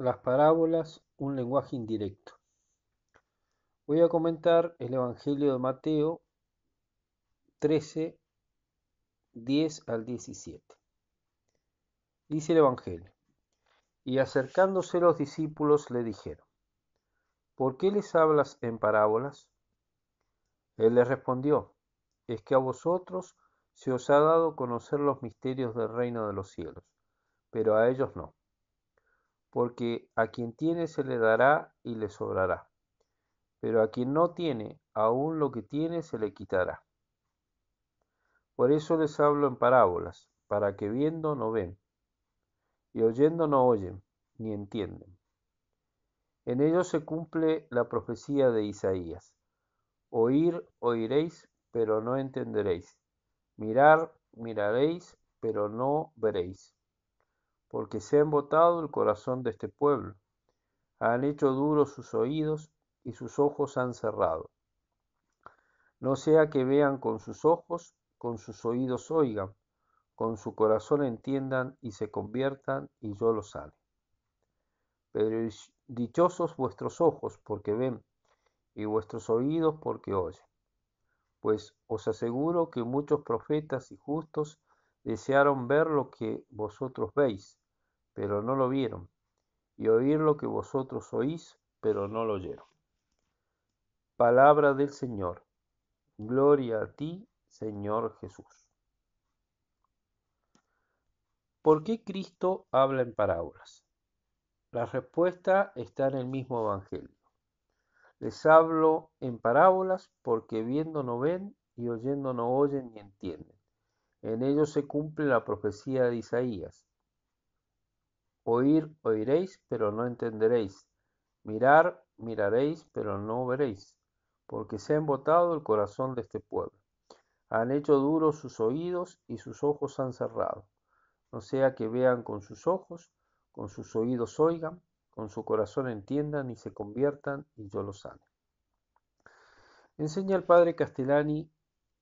Las parábolas, un lenguaje indirecto. Voy a comentar el Evangelio de Mateo 13, 10 al 17. Dice el Evangelio. Y acercándose los discípulos le dijeron, ¿por qué les hablas en parábolas? Él les respondió, es que a vosotros se os ha dado conocer los misterios del reino de los cielos, pero a ellos no porque a quien tiene se le dará y le sobrará, pero a quien no tiene, aun lo que tiene se le quitará. Por eso les hablo en parábolas, para que viendo no ven, y oyendo no oyen, ni entienden. En ellos se cumple la profecía de Isaías. Oír, oiréis, pero no entenderéis. Mirar, miraréis, pero no veréis porque se ha embotado el corazón de este pueblo. Han hecho duros sus oídos y sus ojos han cerrado. No sea que vean con sus ojos, con sus oídos oigan, con su corazón entiendan y se conviertan y yo los sane. Pero dichosos vuestros ojos porque ven y vuestros oídos porque oyen. Pues os aseguro que muchos profetas y justos desearon ver lo que vosotros veis pero no lo vieron, y oír lo que vosotros oís, pero no lo oyeron. Palabra del Señor. Gloria a ti, Señor Jesús. ¿Por qué Cristo habla en parábolas? La respuesta está en el mismo Evangelio. Les hablo en parábolas porque viendo no ven y oyendo no oyen ni entienden. En ellos se cumple la profecía de Isaías. Oír oiréis, pero no entenderéis; mirar miraréis, pero no veréis; porque se ha embotado el corazón de este pueblo. Han hecho duros sus oídos, y sus ojos han cerrado; no sea que vean con sus ojos, con sus oídos oigan, con su corazón entiendan y se conviertan, y yo los sane. Enseña el padre Castellani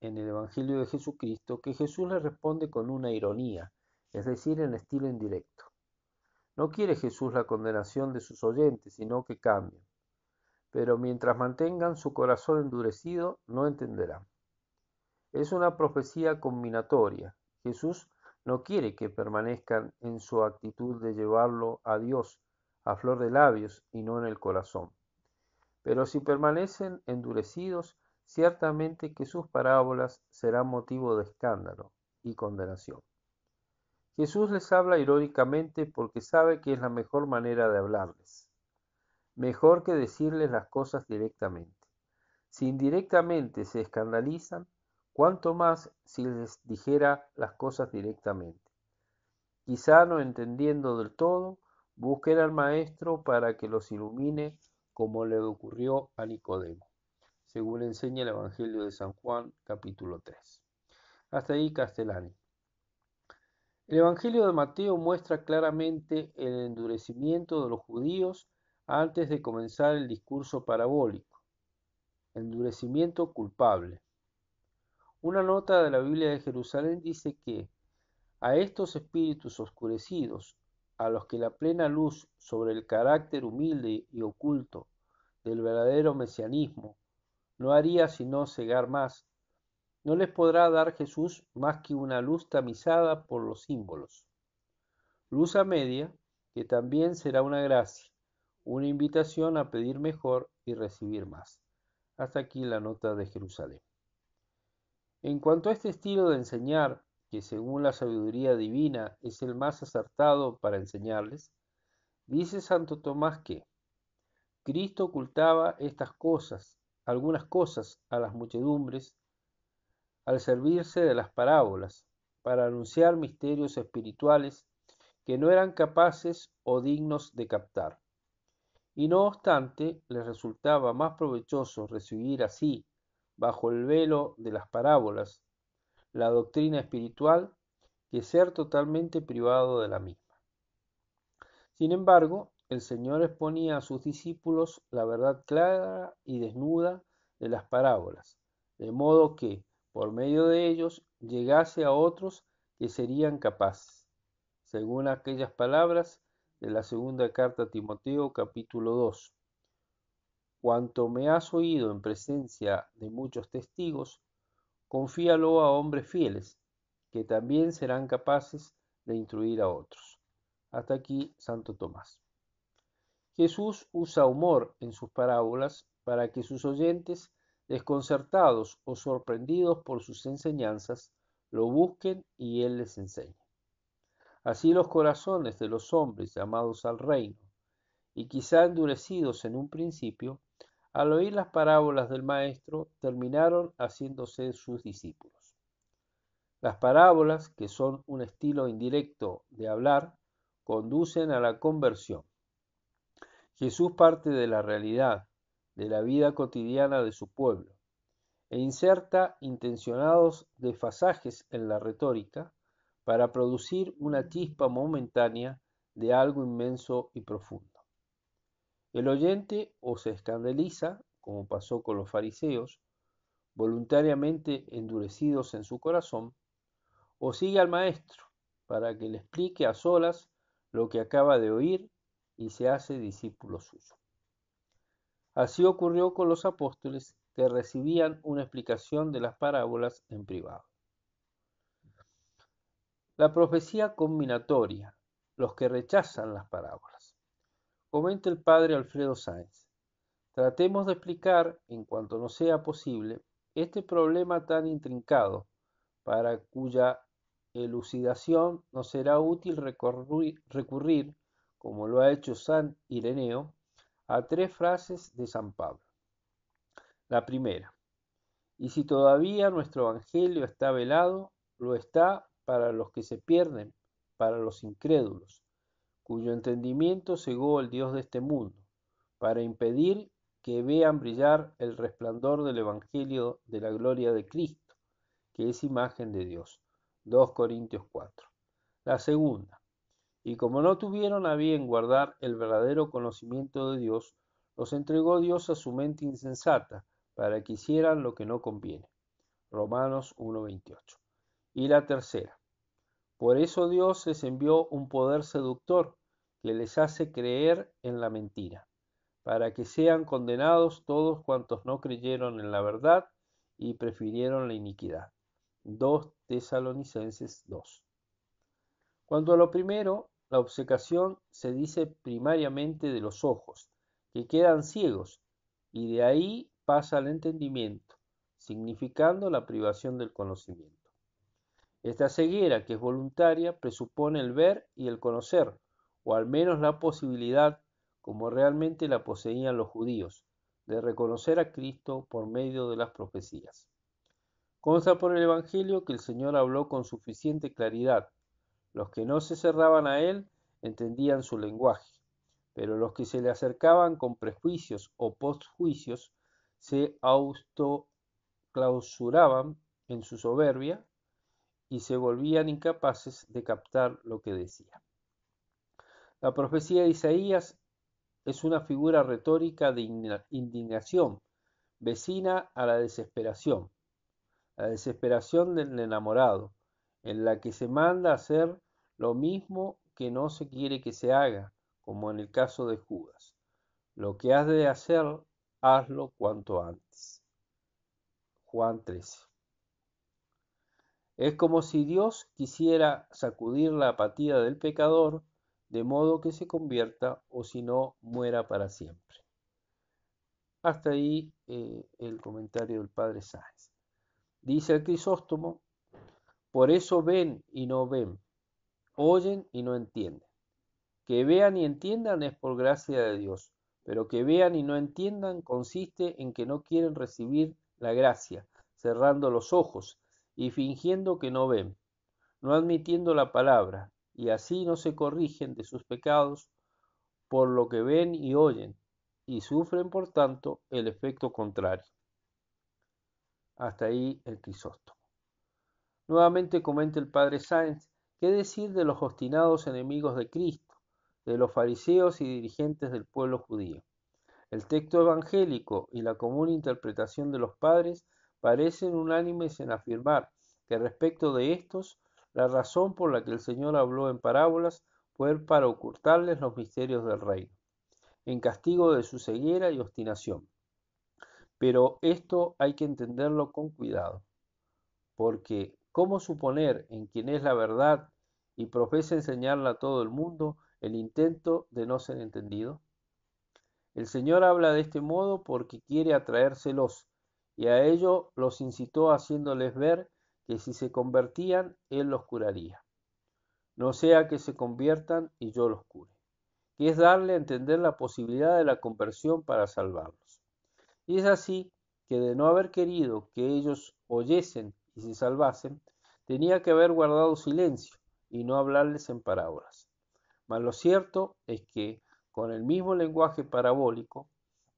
en el Evangelio de Jesucristo que Jesús le responde con una ironía, es decir, en estilo indirecto. No quiere Jesús la condenación de sus oyentes, sino que cambien. Pero mientras mantengan su corazón endurecido, no entenderán. Es una profecía combinatoria. Jesús no quiere que permanezcan en su actitud de llevarlo a Dios a flor de labios y no en el corazón. Pero si permanecen endurecidos, ciertamente que sus parábolas serán motivo de escándalo y condenación. Jesús les habla irónicamente porque sabe que es la mejor manera de hablarles. Mejor que decirles las cosas directamente. Si indirectamente se escandalizan, cuánto más si les dijera las cosas directamente. Quizá no entendiendo del todo, busquen al Maestro para que los ilumine como le ocurrió a Nicodemo, según enseña el Evangelio de San Juan capítulo 3. Hasta ahí Castellani. El Evangelio de Mateo muestra claramente el endurecimiento de los judíos antes de comenzar el discurso parabólico. Endurecimiento culpable. Una nota de la Biblia de Jerusalén dice que a estos espíritus oscurecidos, a los que la plena luz sobre el carácter humilde y oculto del verdadero mesianismo no haría sino cegar más, no les podrá dar Jesús más que una luz tamizada por los símbolos. Luz a media, que también será una gracia, una invitación a pedir mejor y recibir más. Hasta aquí la nota de Jerusalén. En cuanto a este estilo de enseñar, que según la sabiduría divina es el más acertado para enseñarles, dice Santo Tomás que Cristo ocultaba estas cosas, algunas cosas a las muchedumbres, al servirse de las parábolas para anunciar misterios espirituales que no eran capaces o dignos de captar. Y no obstante, les resultaba más provechoso recibir así, bajo el velo de las parábolas, la doctrina espiritual que ser totalmente privado de la misma. Sin embargo, el Señor exponía a sus discípulos la verdad clara y desnuda de las parábolas, de modo que, por medio de ellos llegase a otros que serían capaces, según aquellas palabras, de la segunda carta a Timoteo capítulo 2. Cuanto me has oído en presencia de muchos testigos, confíalo a hombres fieles, que también serán capaces de instruir a otros. Hasta aquí Santo Tomás. Jesús usa humor en sus parábolas para que sus oyentes, desconcertados o sorprendidos por sus enseñanzas, lo busquen y Él les enseñe. Así los corazones de los hombres llamados al reino, y quizá endurecidos en un principio, al oír las parábolas del Maestro, terminaron haciéndose sus discípulos. Las parábolas, que son un estilo indirecto de hablar, conducen a la conversión. Jesús parte de la realidad, de la vida cotidiana de su pueblo, e inserta intencionados desfasajes en la retórica para producir una chispa momentánea de algo inmenso y profundo. El oyente o se escandaliza, como pasó con los fariseos, voluntariamente endurecidos en su corazón, o sigue al maestro para que le explique a solas lo que acaba de oír y se hace discípulo suyo. Así ocurrió con los apóstoles que recibían una explicación de las parábolas en privado. La profecía combinatoria, los que rechazan las parábolas. Comenta el padre Alfredo Sáenz. Tratemos de explicar, en cuanto nos sea posible, este problema tan intrincado, para cuya elucidación nos será útil recurrir, recurrir, como lo ha hecho San Ireneo, a tres frases de San Pablo. La primera, y si todavía nuestro Evangelio está velado, lo está para los que se pierden, para los incrédulos, cuyo entendimiento cegó el Dios de este mundo, para impedir que vean brillar el resplandor del Evangelio de la gloria de Cristo, que es imagen de Dios. 2 Corintios 4. La segunda, y como no tuvieron a bien guardar el verdadero conocimiento de Dios, los entregó Dios a su mente insensata, para que hicieran lo que no conviene. Romanos 1.28. Y la tercera. Por eso Dios les envió un poder seductor que les hace creer en la mentira, para que sean condenados todos cuantos no creyeron en la verdad y prefirieron la iniquidad. 2 Tesalonicenses 2. Cuanto a lo primero, la obsecación se dice primariamente de los ojos, que quedan ciegos, y de ahí pasa al entendimiento, significando la privación del conocimiento. Esta ceguera, que es voluntaria, presupone el ver y el conocer, o al menos la posibilidad, como realmente la poseían los judíos, de reconocer a Cristo por medio de las profecías. Consta por el Evangelio que el Señor habló con suficiente claridad. Los que no se cerraban a Él entendían su lenguaje, pero los que se le acercaban con prejuicios o postjuicios se autoclausuraban en su soberbia y se volvían incapaces de captar lo que decía. La profecía de Isaías es una figura retórica de indignación, vecina a la desesperación, la desesperación del enamorado, en la que se manda hacer lo mismo que no se quiere que se haga, como en el caso de Judas. Lo que has de hacer hazlo cuanto antes. Juan 13. Es como si Dios quisiera sacudir la apatía del pecador de modo que se convierta o si no muera para siempre. Hasta ahí eh, el comentario del padre Sáenz. Dice el Crisóstomo, por eso ven y no ven, oyen y no entienden. Que vean y entiendan es por gracia de Dios, pero que vean y no entiendan consiste en que no quieren recibir la gracia, cerrando los ojos y fingiendo que no ven, no admitiendo la palabra, y así no se corrigen de sus pecados por lo que ven y oyen, y sufren por tanto el efecto contrario. Hasta ahí el Crisóstomo. Nuevamente comenta el padre Sáenz, ¿qué decir de los obstinados enemigos de Cristo? de los fariseos y dirigentes del pueblo judío. El texto evangélico y la común interpretación de los padres parecen unánimes en afirmar que respecto de estos, la razón por la que el Señor habló en parábolas fue para ocultarles los misterios del reino, en castigo de su ceguera y obstinación. Pero esto hay que entenderlo con cuidado, porque ¿cómo suponer en quien es la verdad y profesa enseñarla a todo el mundo el intento de no ser entendido? El Señor habla de este modo porque quiere atraérselos, y a ello los incitó haciéndoles ver que si se convertían, Él los curaría. No sea que se conviertan y yo los cure, que es darle a entender la posibilidad de la conversión para salvarlos. Y es así que de no haber querido que ellos oyesen y se salvasen, tenía que haber guardado silencio y no hablarles en parábolas. Mas lo cierto es que con el mismo lenguaje parabólico,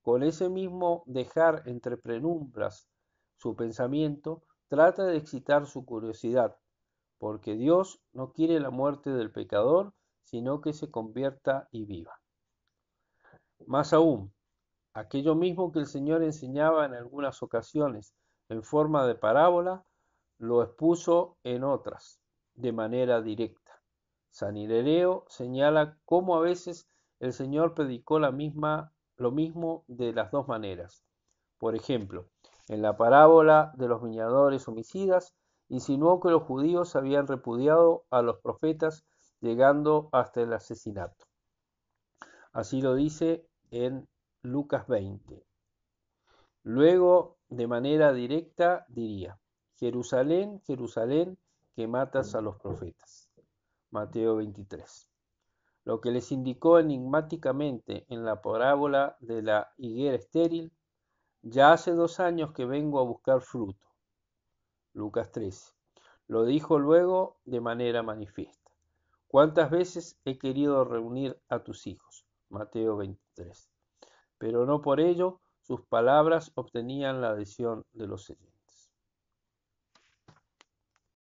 con ese mismo dejar entre penumbras su pensamiento, trata de excitar su curiosidad, porque Dios no quiere la muerte del pecador, sino que se convierta y viva. Más aún, aquello mismo que el Señor enseñaba en algunas ocasiones en forma de parábola, lo expuso en otras, de manera directa. San Ireneo señala cómo a veces el Señor predicó lo mismo de las dos maneras. Por ejemplo, en la parábola de los viñadores homicidas, insinuó que los judíos habían repudiado a los profetas llegando hasta el asesinato. Así lo dice en Lucas 20. Luego, de manera directa, diría, Jerusalén, Jerusalén, que matas a los profetas. Mateo 23 lo que les indicó enigmáticamente en la parábola de la higuera estéril, ya hace dos años que vengo a buscar fruto. Lucas 13. Lo dijo luego de manera manifiesta. ¿Cuántas veces he querido reunir a tus hijos? Mateo 23. Pero no por ello sus palabras obtenían la adhesión de los oyentes.